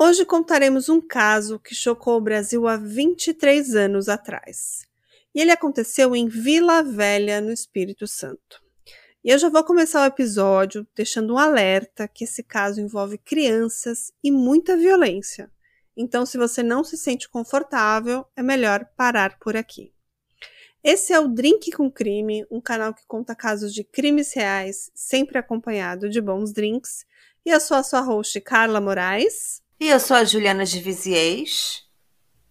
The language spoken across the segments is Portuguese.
Hoje contaremos um caso que chocou o Brasil há 23 anos atrás. E ele aconteceu em Vila Velha, no Espírito Santo. E eu já vou começar o episódio deixando um alerta que esse caso envolve crianças e muita violência. Então, se você não se sente confortável, é melhor parar por aqui. Esse é o Drink com Crime, um canal que conta casos de crimes reais, sempre acompanhado de bons drinks. E eu sou a sua host, Carla Moraes. E eu sou a Juliana de Viziers.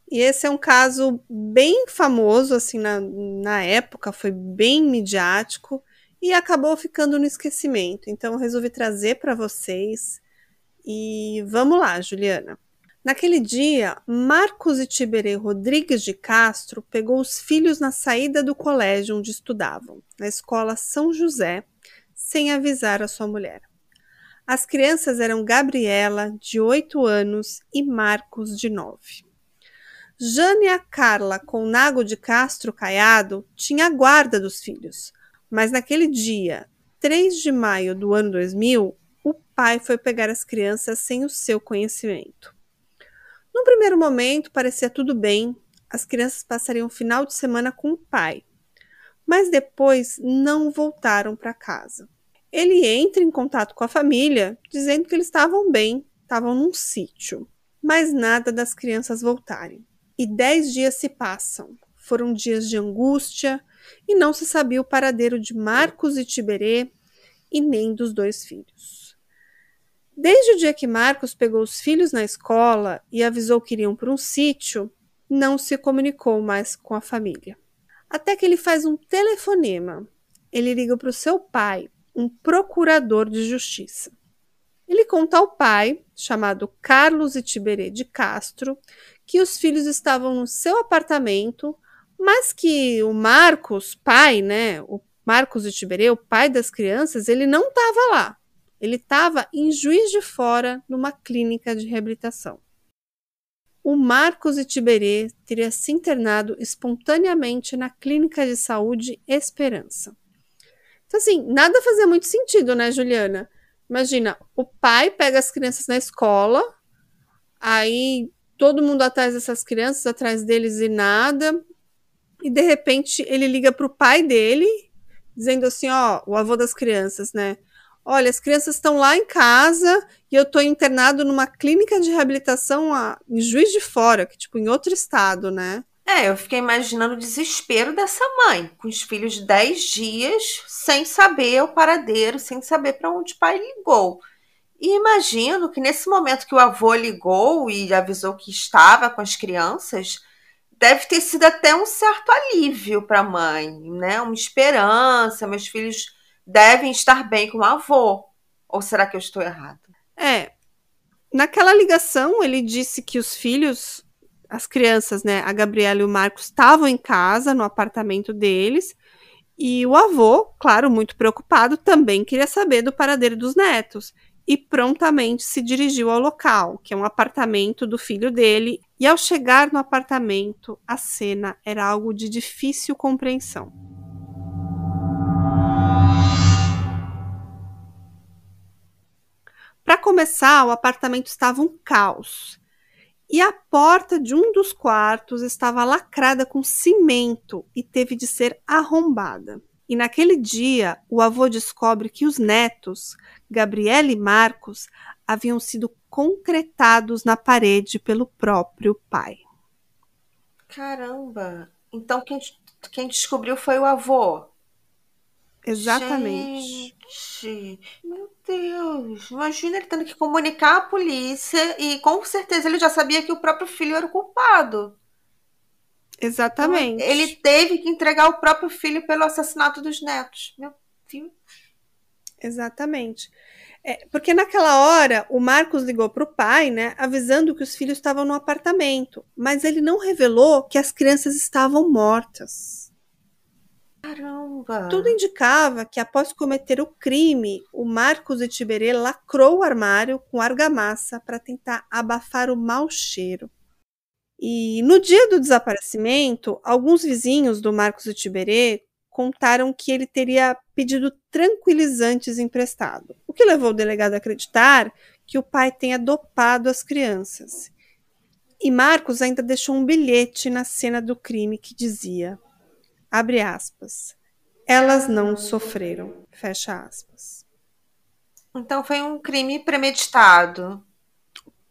E esse é um caso bem famoso, assim, na, na época, foi bem midiático e acabou ficando no esquecimento. Então, eu resolvi trazer para vocês. E vamos lá, Juliana. Naquele dia, Marcos e Tiberê Rodrigues de Castro pegou os filhos na saída do colégio onde estudavam, na escola São José, sem avisar a sua mulher. As crianças eram Gabriela, de 8 anos, e Marcos, de 9. Jânia Carla Conago de Castro Caiado tinha a guarda dos filhos, mas naquele dia, 3 de maio do ano 2000, o pai foi pegar as crianças sem o seu conhecimento. No primeiro momento, parecia tudo bem, as crianças passariam o final de semana com o pai, mas depois não voltaram para casa. Ele entra em contato com a família, dizendo que eles estavam bem, estavam num sítio, mas nada das crianças voltarem. E dez dias se passam. Foram dias de angústia e não se sabia o paradeiro de Marcos e Tiberê e nem dos dois filhos. Desde o dia que Marcos pegou os filhos na escola e avisou que iriam para um sítio, não se comunicou mais com a família. Até que ele faz um telefonema. Ele liga para o seu pai, um procurador de justiça. Ele conta ao pai, chamado Carlos Itiberê de Castro, que os filhos estavam no seu apartamento, mas que o Marcos, pai, né, o Marcos Itiberê, o pai das crianças, ele não estava lá. Ele estava em Juiz de Fora, numa clínica de reabilitação. O Marcos Itiberê teria se internado espontaneamente na clínica de saúde Esperança. Então, assim, nada fazia muito sentido, né, Juliana? Imagina, o pai pega as crianças na escola, aí todo mundo atrás dessas crianças, atrás deles e nada, e de repente ele liga para o pai dele, dizendo assim: ó, o avô das crianças, né? Olha, as crianças estão lá em casa e eu estou internado numa clínica de reabilitação a, em Juiz de Fora, que tipo em outro estado, né? É, eu fiquei imaginando o desespero dessa mãe, com os filhos de 10 dias, sem saber o paradeiro, sem saber para onde o pai ligou. E imagino que nesse momento que o avô ligou e avisou que estava com as crianças, deve ter sido até um certo alívio para a mãe, né? Uma esperança, meus filhos devem estar bem com o avô. Ou será que eu estou errado? É. Naquela ligação, ele disse que os filhos, as crianças, né, a Gabriela e o Marcos, estavam em casa, no apartamento deles. E o avô, claro, muito preocupado, também queria saber do paradeiro dos netos e prontamente se dirigiu ao local, que é um apartamento do filho dele. E ao chegar no apartamento, a cena era algo de difícil compreensão. Para começar, o apartamento estava um caos. E a porta de um dos quartos estava lacrada com cimento e teve de ser arrombada. E naquele dia, o avô descobre que os netos, Gabriela e Marcos, haviam sido concretados na parede pelo próprio pai. Caramba! Então quem, quem descobriu foi o avô? Exatamente. Gente, meu Deus. Imagina ele tendo que comunicar à polícia e com certeza ele já sabia que o próprio filho era o culpado. Exatamente. Então, ele teve que entregar o próprio filho pelo assassinato dos netos. Meu Deus. Exatamente. É, porque naquela hora o Marcos ligou para o pai, né, avisando que os filhos estavam no apartamento, mas ele não revelou que as crianças estavam mortas. Caramba! Tudo indicava que após cometer o crime, o Marcos de Tiberê lacrou o armário com argamassa para tentar abafar o mau cheiro. E no dia do desaparecimento, alguns vizinhos do Marcos de Tiberê contaram que ele teria pedido tranquilizantes emprestado, o que levou o delegado a acreditar que o pai tenha dopado as crianças. E Marcos ainda deixou um bilhete na cena do crime que dizia: abre aspas, elas não sofreram, fecha aspas. Então foi um crime premeditado.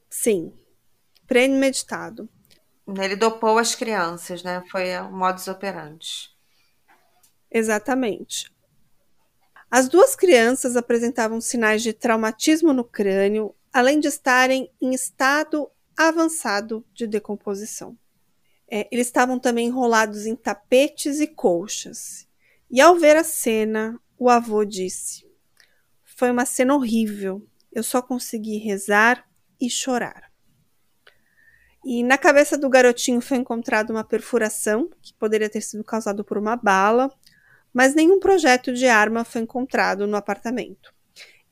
Sim, premeditado. Ele dopou as crianças, né? Foi o modus operandi. Exatamente. As duas crianças apresentavam sinais de traumatismo no crânio, além de estarem em estado avançado de decomposição. É, eles estavam também enrolados em tapetes e colchas. E ao ver a cena, o avô disse: Foi uma cena horrível. Eu só consegui rezar e chorar. E na cabeça do garotinho foi encontrada uma perfuração que poderia ter sido causada por uma bala, mas nenhum projeto de arma foi encontrado no apartamento.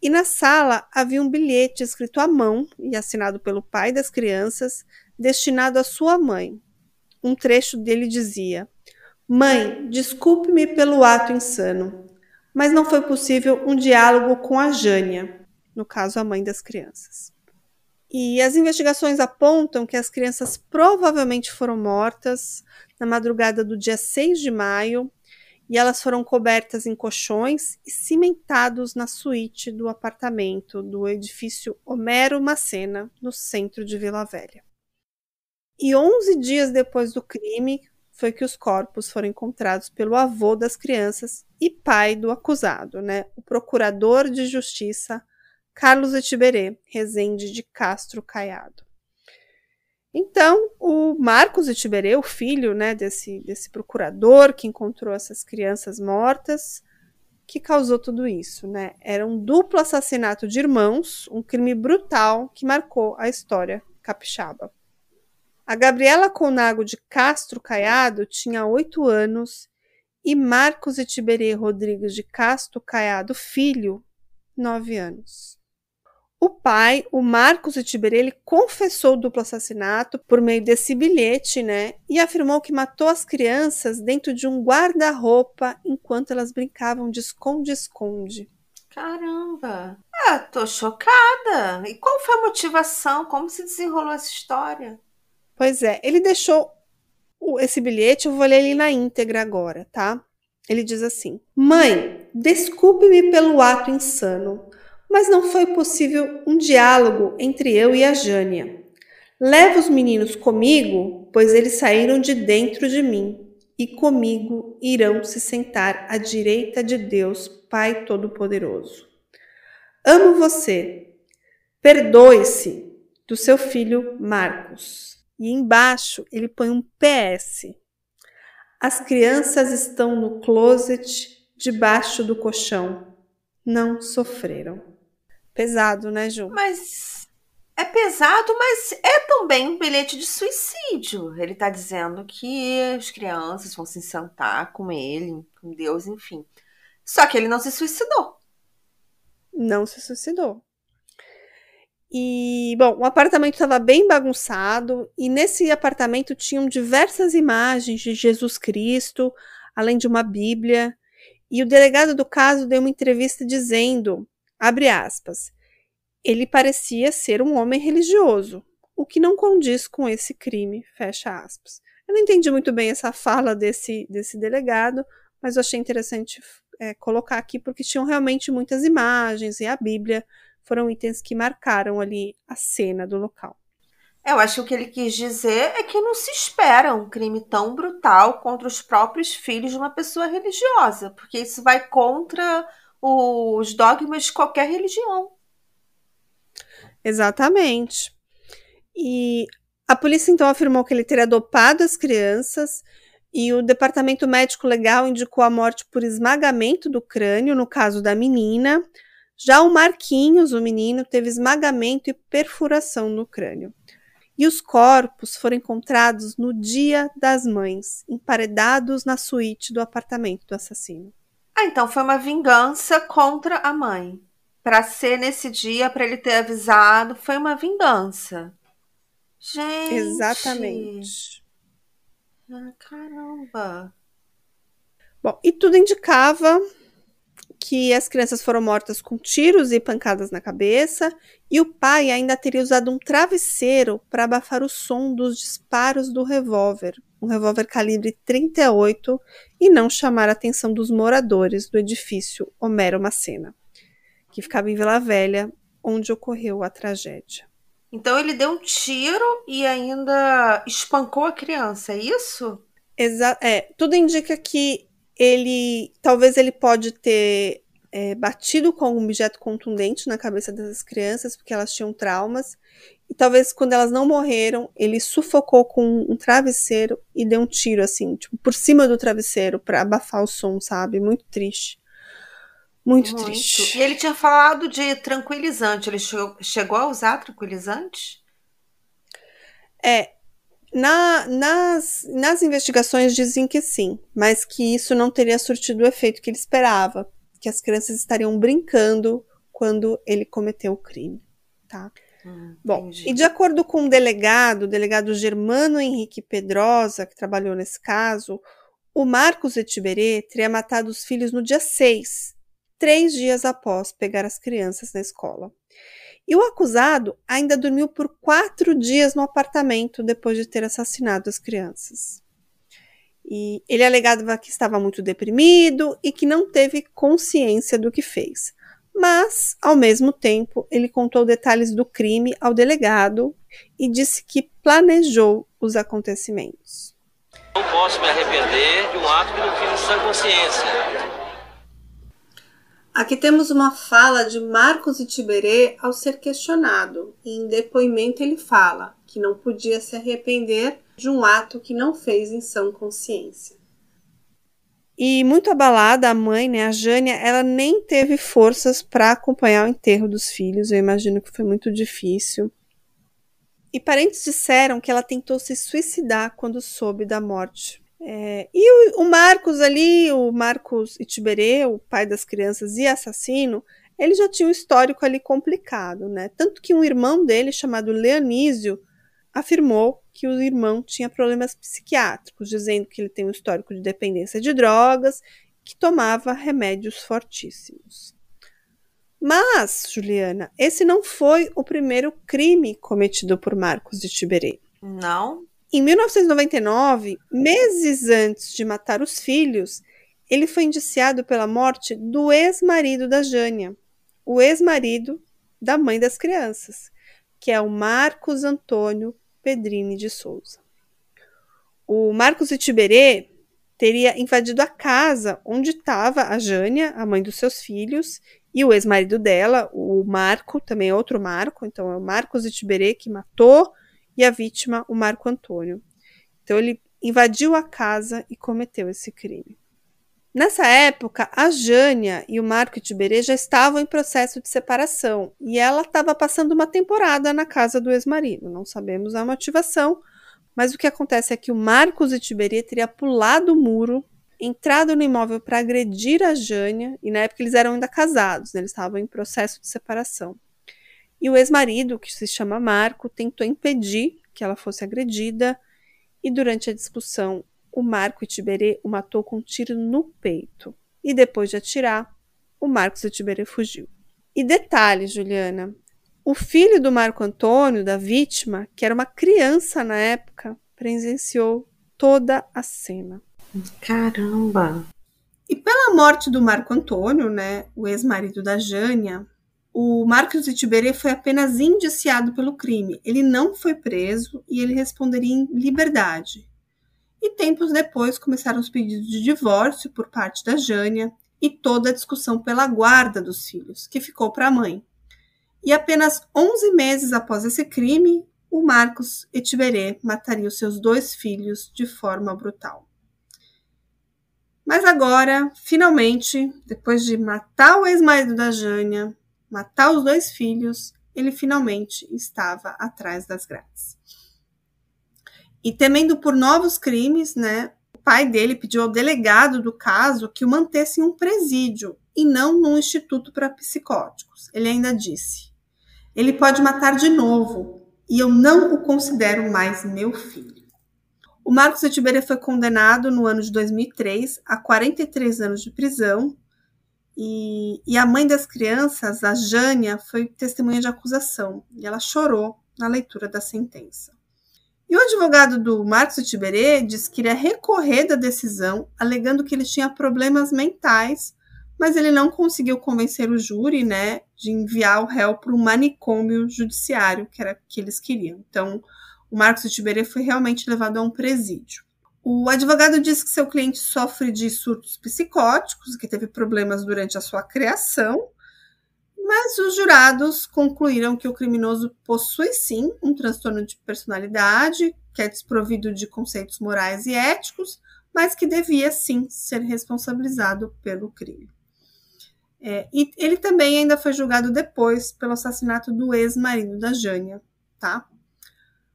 E na sala havia um bilhete escrito à mão e assinado pelo pai das crianças, destinado à sua mãe. Um trecho dele dizia: Mãe, desculpe-me pelo ato insano, mas não foi possível um diálogo com a Jânia, no caso a mãe das crianças. E as investigações apontam que as crianças provavelmente foram mortas na madrugada do dia 6 de maio e elas foram cobertas em colchões e cimentados na suíte do apartamento do edifício Homero Macena, no centro de Vila Velha. E 11 dias depois do crime foi que os corpos foram encontrados pelo avô das crianças e pai do acusado, né, o procurador de justiça Carlos Etiberê Rezende de Castro Caiado. Então, o Marcos Itiberê, o filho né, desse, desse procurador que encontrou essas crianças mortas, que causou tudo isso. Né? Era um duplo assassinato de irmãos, um crime brutal que marcou a história capixaba. A Gabriela Conago de Castro Caiado tinha oito anos e Marcos Itiberê Rodrigues de Castro Caiado, filho, nove anos. O pai, o Marcos Itiberê, ele confessou o duplo assassinato por meio desse bilhete, né? E afirmou que matou as crianças dentro de um guarda-roupa enquanto elas brincavam de esconde-esconde. Caramba! Ah, tô chocada! E qual foi a motivação? Como se desenrolou essa história? Pois é, ele deixou esse bilhete, eu vou ler ele na íntegra agora, tá? Ele diz assim: Mãe, desculpe-me pelo ato insano mas não foi possível um diálogo entre eu e a Jânia. Leva os meninos comigo, pois eles saíram de dentro de mim, e comigo irão se sentar à direita de Deus, Pai Todo-Poderoso. Amo você. Perdoe-se do seu filho Marcos. E embaixo ele põe um PS. As crianças estão no closet debaixo do colchão. Não sofreram. Pesado, né, Ju? Mas é pesado, mas é também um bilhete de suicídio. Ele está dizendo que as crianças vão se sentar com ele, com Deus, enfim. Só que ele não se suicidou. Não se suicidou. E, bom, o apartamento estava bem bagunçado e nesse apartamento tinham diversas imagens de Jesus Cristo, além de uma Bíblia. E o delegado do caso deu uma entrevista dizendo Abre aspas. Ele parecia ser um homem religioso, o que não condiz com esse crime, fecha aspas. Eu não entendi muito bem essa fala desse, desse delegado, mas eu achei interessante é, colocar aqui porque tinham realmente muitas imagens e a Bíblia foram itens que marcaram ali a cena do local. Eu acho que o que ele quis dizer é que não se espera um crime tão brutal contra os próprios filhos de uma pessoa religiosa, porque isso vai contra os dogmas de qualquer religião. Exatamente. E a polícia então afirmou que ele teria dopado as crianças e o departamento médico legal indicou a morte por esmagamento do crânio, no caso da menina. Já o Marquinhos, o menino, teve esmagamento e perfuração no crânio. E os corpos foram encontrados no Dia das Mães, emparedados na suíte do apartamento do assassino. Ah, então foi uma vingança contra a mãe. Para ser nesse dia, para ele ter avisado, foi uma vingança. Gente. Exatamente. Ah, caramba. Bom, e tudo indicava que as crianças foram mortas com tiros e pancadas na cabeça, e o pai ainda teria usado um travesseiro para abafar o som dos disparos do revólver, um revólver calibre 38, e não chamar a atenção dos moradores do edifício Homero Macena, que ficava em Vila Velha, onde ocorreu a tragédia. Então ele deu um tiro e ainda espancou a criança, é isso? Exa é, tudo indica que ele talvez ele pode ter é, batido com algum objeto contundente na cabeça dessas crianças, porque elas tinham traumas. E talvez quando elas não morreram, ele sufocou com um travesseiro e deu um tiro assim, tipo, por cima do travesseiro para abafar o som, sabe? Muito triste. Muito, Muito, triste. E ele tinha falado de tranquilizante. Ele chegou, chegou a usar tranquilizante? É. Na, nas, nas investigações dizem que sim, mas que isso não teria surtido o efeito que ele esperava, que as crianças estariam brincando quando ele cometeu o crime, tá? Hum, Bom, entendi. e de acordo com o delegado, o delegado Germano Henrique Pedrosa, que trabalhou nesse caso, o Marcos Etiberê teria matado os filhos no dia 6, três dias após pegar as crianças na escola. E o acusado ainda dormiu por quatro dias no apartamento depois de ter assassinado as crianças. E ele alegava que estava muito deprimido e que não teve consciência do que fez. Mas, ao mesmo tempo, ele contou detalhes do crime ao delegado e disse que planejou os acontecimentos. Não posso me arrepender de um ato que não fiz sem consciência. Aqui temos uma fala de Marcos Itiberê ao ser questionado. Em depoimento ele fala que não podia se arrepender de um ato que não fez em sã consciência. E muito abalada, a mãe, né, a Jânia, ela nem teve forças para acompanhar o enterro dos filhos. Eu imagino que foi muito difícil. E parentes disseram que ela tentou se suicidar quando soube da morte é, e o, o, Marcos ali, o Marcos Itiberê, o pai das crianças e assassino, ele já tinha um histórico ali complicado, né? Tanto que um irmão dele, chamado Leonísio, afirmou que o irmão tinha problemas psiquiátricos, dizendo que ele tem um histórico de dependência de drogas, que tomava remédios fortíssimos. Mas, Juliana, esse não foi o primeiro crime cometido por Marcos de Tiberê. Não? Em 1999, meses antes de matar os filhos, ele foi indiciado pela morte do ex-marido da Jânia, o ex-marido da mãe das crianças, que é o Marcos Antônio Pedrini de Souza. O Marcos Itiberê teria invadido a casa onde estava a Jânia, a mãe dos seus filhos, e o ex-marido dela, o Marco, também é outro Marco, então é o Marcos Itiberê que matou e a vítima, o Marco Antônio. Então ele invadiu a casa e cometeu esse crime. Nessa época, a Jânia e o Marco Tiberê já estavam em processo de separação e ela estava passando uma temporada na casa do ex-marido. Não sabemos a motivação, mas o que acontece é que o Marcos Itiberê teria pulado o muro, entrado no imóvel para agredir a Jânia, e na época eles eram ainda casados, né? eles estavam em processo de separação. E o ex-marido, que se chama Marco, tentou impedir que ela fosse agredida, e durante a discussão, o Marco Itiberê o matou com um tiro no peito. E depois de atirar, o Marcos Itiberê fugiu. E detalhe, Juliana, o filho do Marco Antônio, da vítima, que era uma criança na época, presenciou toda a cena. Caramba! E pela morte do Marco Antônio, né, o ex-marido da Jânia, o Marcos Itiberê foi apenas indiciado pelo crime. Ele não foi preso e ele responderia em liberdade. E tempos depois começaram os pedidos de divórcio por parte da Jânia e toda a discussão pela guarda dos filhos, que ficou para a mãe. E apenas 11 meses após esse crime, o Marcos Etiberê mataria os seus dois filhos de forma brutal. Mas agora, finalmente, depois de matar o ex-marido da Jânia, matar os dois filhos, ele finalmente estava atrás das grades. E temendo por novos crimes, né, o pai dele pediu ao delegado do caso que o mantesse em um presídio e não num instituto para psicóticos. Ele ainda disse: Ele pode matar de novo e eu não o considero mais meu filho. O Marcos Etiberê foi condenado no ano de 2003 a 43 anos de prisão E, e a mãe das crianças, a Jânia, foi testemunha de acusação e ela chorou na leitura da sentença. E o advogado do Marcos Tiberê disse que iria recorrer da decisão, alegando que ele tinha problemas mentais, mas ele não conseguiu convencer o júri, né, de enviar o réu para um manicômio judiciário, que era o que eles queriam. Então, o Marcos Tiberê foi realmente levado a um presídio. O advogado disse que seu cliente sofre de surtos psicóticos, que teve problemas durante a sua criação, mas os jurados concluíram que o criminoso possui sim um transtorno de personalidade, que é desprovido de conceitos morais e éticos, mas que devia sim ser responsabilizado pelo crime. É, e ele também ainda foi julgado depois pelo assassinato do ex-marido da Jânia, tá?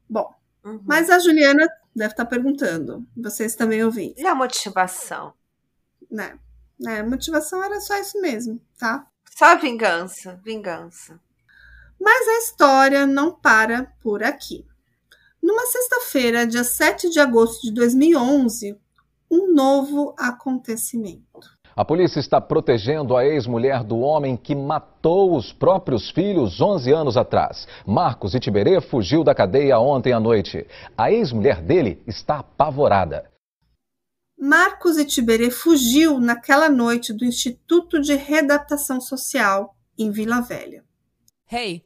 Bom, uhum. mas a Juliana deve estar perguntando. Vocês também ouviram. E a motivação? Né? né? Motivação era só isso mesmo, tá? Só vingança, vingança. Mas a história não para por aqui. Numa sexta-feira, dia 7 de agosto de 2011, um novo acontecimento. A polícia está protegendo a ex-mulher do homem que matou os próprios filhos 11 anos atrás. Marcos Itiberê fugiu da cadeia ontem à noite. A ex-mulher dele está apavorada. Marcos Itiberê fugiu naquela noite do Instituto de Readaptação Social em Vila Velha. Hey,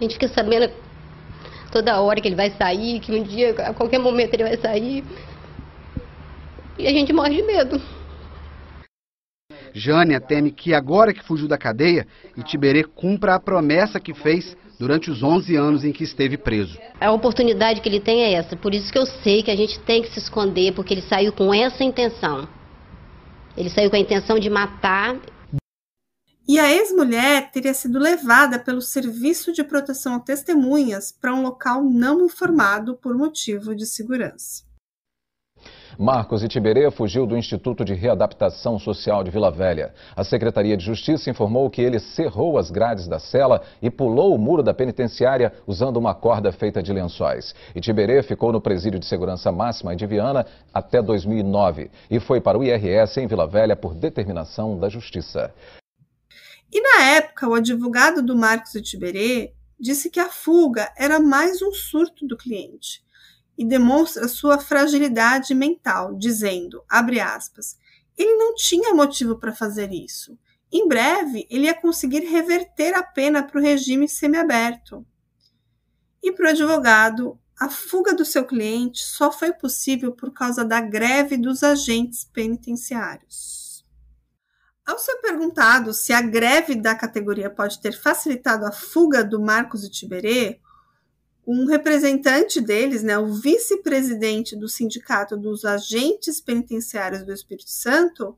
A gente fica sabendo toda hora que ele vai sair, que um dia, a qualquer momento ele vai sair. E a gente morre de medo. Jânia teme que agora que fugiu da cadeia, Itiberê cumpra a promessa que fez durante os 11 anos em que esteve preso. A oportunidade que ele tem é essa, por isso que eu sei que a gente tem que se esconder, porque ele saiu com essa intenção. Ele saiu com a intenção de matar e a ex-mulher teria sido levada pelo Serviço de Proteção a Testemunhas para um local não informado por motivo de segurança. Marcos Itiberê fugiu do Instituto de Readaptação Social de Vila Velha. A Secretaria de Justiça informou que ele cerrou as grades da cela e pulou o muro da penitenciária usando uma corda feita de lençóis. Itiberê ficou no presídio de segurança máxima de Viana até 2009 e foi para o IRS em Vila Velha por determinação da Justiça. E na época, o advogado do Marcos de Tiberê disse que a fuga era mais um surto do cliente e demonstra sua fragilidade mental, dizendo, aspas, ele não tinha motivo para fazer isso. Em breve, ele ia conseguir reverter a pena para o regime semiaberto. E para o advogado, a fuga do seu cliente só foi possível por causa da greve dos agentes penitenciários. Ao ser perguntado se a greve da categoria pode ter facilitado a fuga do Marcos e Tiberê, um representante deles, né, o vice-presidente do Sindicato dos Agentes Penitenciários do Espírito Santo,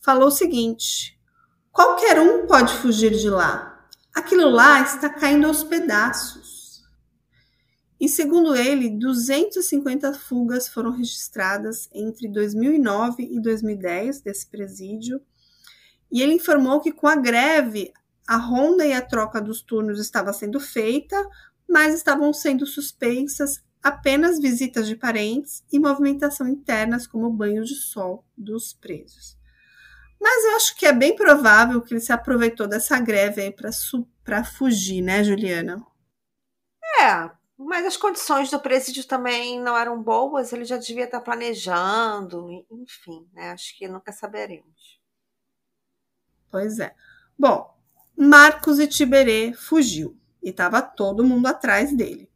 falou o seguinte: qualquer um pode fugir de lá. Aquilo lá está caindo aos pedaços. E segundo ele, 250 fugas foram registradas entre 2009 e 2010 desse presídio e ele informou que com a greve, a ronda e a troca dos turnos estava sendo feita, mas estavam sendo suspensas apenas visitas de parentes e movimentação internas, como banho de sol dos presos. Mas eu acho que é bem provável que ele se aproveitou dessa greve aí para fugir, né, Juliana? É, mas as condições do presídio também não eram boas, ele já devia estar planejando, enfim, né? Acho que nunca saberemos. Pois é. Bom, Marcos e Tiberê fugiu e estava todo mundo atrás dele.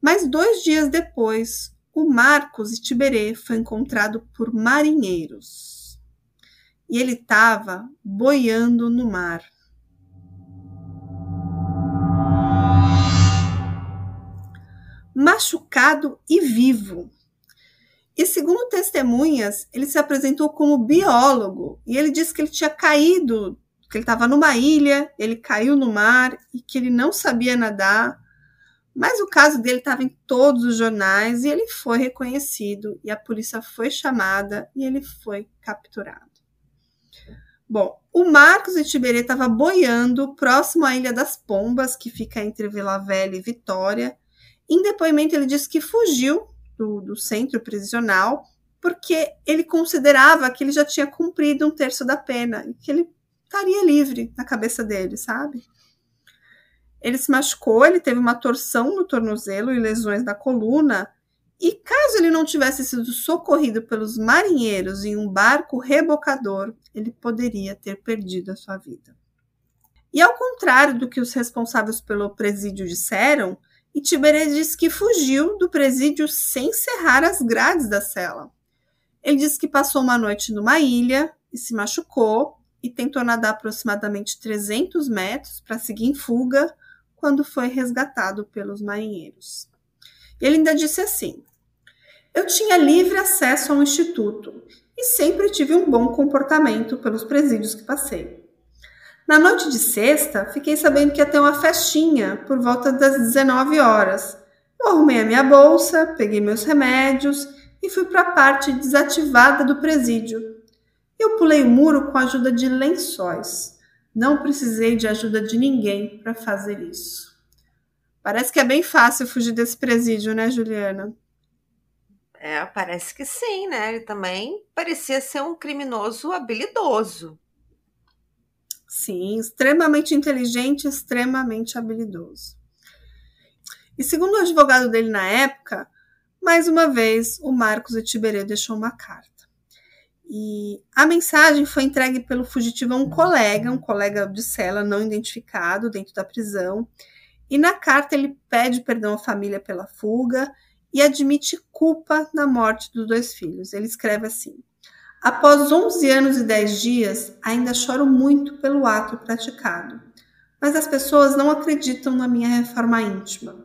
Mas dois dias depois, o Marcos e Tiberê foi encontrado por marinheiros. E ele estava boiando no mar. Machucado e vivo. E segundo testemunhas, ele se apresentou como biólogo e ele disse que ele tinha caído que ele estava numa ilha, ele caiu no mar e que ele não sabia nadar. Mas o caso dele estava em todos os jornais e ele foi reconhecido e a polícia foi chamada e ele foi capturado. Bom, o Marcos de Tiberê estava boiando próximo à Ilha das Pombas, que fica entre Vila Velha e Vitória. Em depoimento, ele disse que fugiu do, do centro prisional porque ele considerava que ele já tinha cumprido um terço da pena e que ele estaria livre na cabeça dele, sabe? Ele se machucou, ele teve uma torção no tornozelo e lesões na coluna. E caso ele não tivesse sido socorrido pelos marinheiros em um barco rebocador, ele poderia ter perdido a sua vida. E ao contrário do que os responsáveis pelo presídio disseram, Itiberê disse que fugiu do presídio sem cerrar as grades da cela. Ele disse que passou uma noite numa ilha e se machucou e tentou nadar aproximadamente 300 metros para seguir em fuga quando foi resgatado pelos marinheiros. Ele ainda disse assim: Eu tinha livre acesso ao instituto e sempre tive um bom comportamento pelos presídios que passei. Na noite de sexta, fiquei sabendo que ia ter uma festinha por volta das 19 horas. Eu arrumei a minha bolsa, peguei meus remédios e fui para a parte desativada do presídio. Eu pulei o muro com a ajuda de lençóis. Não precisei de ajuda de ninguém para fazer isso. Parece que é bem fácil fugir desse presídio, né, Juliana? É, parece que sim, né? Ele também parecia ser um criminoso habilidoso. Sim, extremamente inteligente, extremamente habilidoso. E segundo o advogado dele na época, mais uma vez, o Marcos Etiberê deixou uma carta. E a mensagem foi entregue pelo fugitivo a um colega, um colega de cela não identificado dentro da prisão. E na carta ele pede perdão à família pela fuga e admite culpa na morte dos dois filhos. Ele escreve assim: Após 11 anos e 10 dias, ainda choro muito pelo ato praticado, mas as pessoas não acreditam na minha reforma íntima.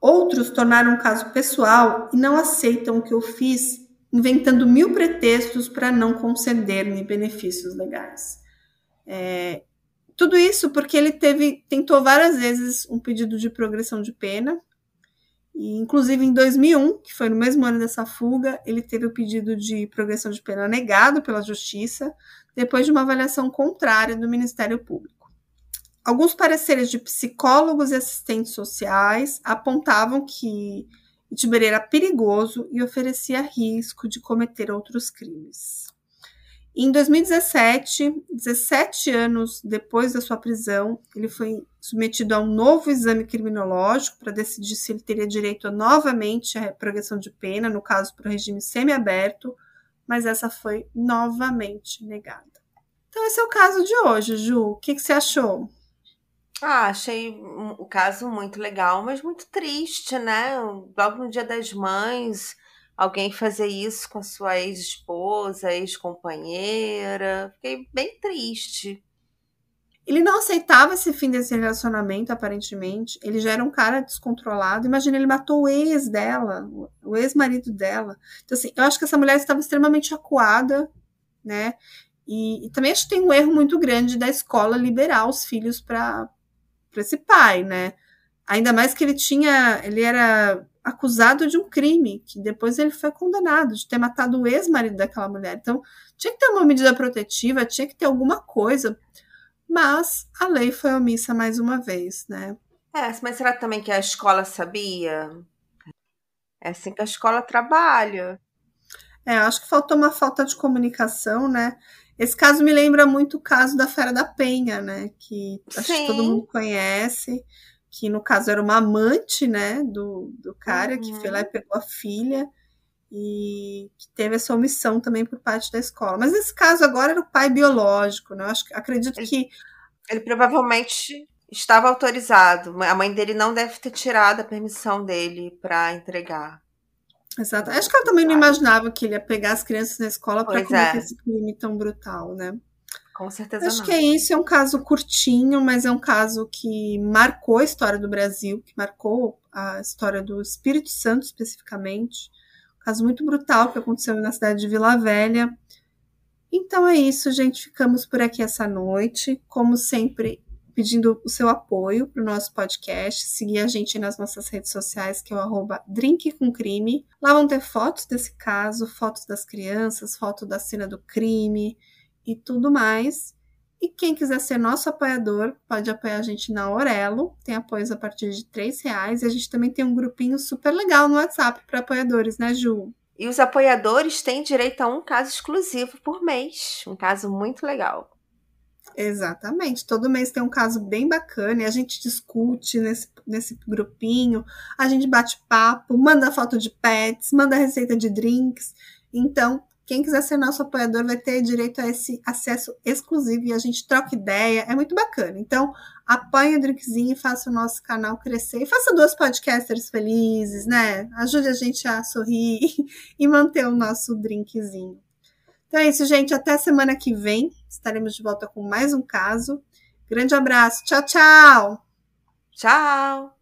Outros tornaram um caso pessoal e não aceitam o que eu fiz, inventando mil pretextos para não conceder-me benefícios legais. É, tudo isso porque ele teve, tentou várias vezes um pedido de progressão de pena, e inclusive em 2001, que foi no mesmo ano dessa fuga, ele teve o pedido de progressão de pena negado pela Justiça, depois de uma avaliação contrária do Ministério Público. Alguns pareceres de psicólogos e assistentes sociais apontavam que Itiberê era perigoso e oferecia risco de cometer outros crimes. Em 2017, 17 anos depois da sua prisão, ele foi submetido a um novo exame criminológico para decidir se ele teria direito a, novamente à progressão de pena, no caso para o regime semiaberto, mas essa foi novamente negada. Então, esse é o caso de hoje, Ju. O que, que você achou? Ah, achei o caso muito legal, mas muito triste, né? Logo no Dia das Mães, alguém fazer isso com a sua ex-esposa, ex-companheira. Fiquei bem triste. Ele não aceitava esse fim desse relacionamento, aparentemente. Ele já era um cara descontrolado. Imagina, ele matou o ex dela, o ex-marido dela. Então, assim, eu acho que essa mulher estava extremamente acuada, né? E, e, também acho que tem um erro muito grande da escola liberar os filhos para esse pai, né? Ainda mais que ele tinha, ele era acusado de um crime, que depois ele foi condenado de ter matado o ex-marido daquela mulher. Então, tinha que ter uma medida protetiva, tinha que ter alguma coisa. Mas a lei foi omissa mais uma vez, né? É, mas será também que a escola sabia? É assim que a escola trabalha. É, acho que faltou uma falta de comunicação, né? Esse caso me lembra muito o caso da Fera da Penha, né? Que acho Sim. que todo mundo conhece, que no caso era uma amante, né, do, do cara uhum. que foi lá e uhum. pegou a filha e que teve essa omissão também por parte da escola. Mas nesse caso agora era o pai biológico, né? Eu acho, acredito ele, que ele provavelmente estava autorizado. A mãe dele não deve ter tirado a permissão dele para entregar. Exato. Acho que ela também não imaginava que ele ia pegar as crianças na escola para cometer é. esse crime tão brutal, né? Com certeza Acho não. que é isso, é um caso curtinho, mas é um caso que marcou a história do Brasil, que marcou a história do Espírito Santo especificamente. Um caso muito brutal que aconteceu na cidade de Vila Velha. Então é isso, gente. Ficamos por aqui essa noite. Como sempre, pedindo o seu apoio para o nosso podcast, seguir a gente nas nossas redes sociais, que é o arroba Drink com Crime. Lá vão ter fotos desse caso, fotos das crianças, foto da cena do crime e tudo mais. E quem quiser ser nosso apoiador, pode apoiar a gente na Orelo, tem apoios a partir de R$ reais. E a gente também tem um grupinho super legal no WhatsApp para apoiadores, né, Ju? E os apoiadores têm direito a um caso exclusivo por mês. Um caso muito legal. Exatamente. Todo mês tem um caso bem bacana e a gente discute nesse, nesse grupinho, a gente bate papo, manda foto de pets, manda receita de drinks. Então, quem quiser ser nosso apoiador vai ter direito a esse acesso exclusivo e a gente troca ideia. É muito bacana. Então, apoie o Drinkzinho e faça o nosso canal crescer. E faça duas podcasters felizes, né? Ajude a gente a sorrir e manter o nosso drinkzinho. Então é isso, gente. Até semana que vem. Estaremos de volta com mais um caso. Grande abraço. Tchau, tchau. Tchau.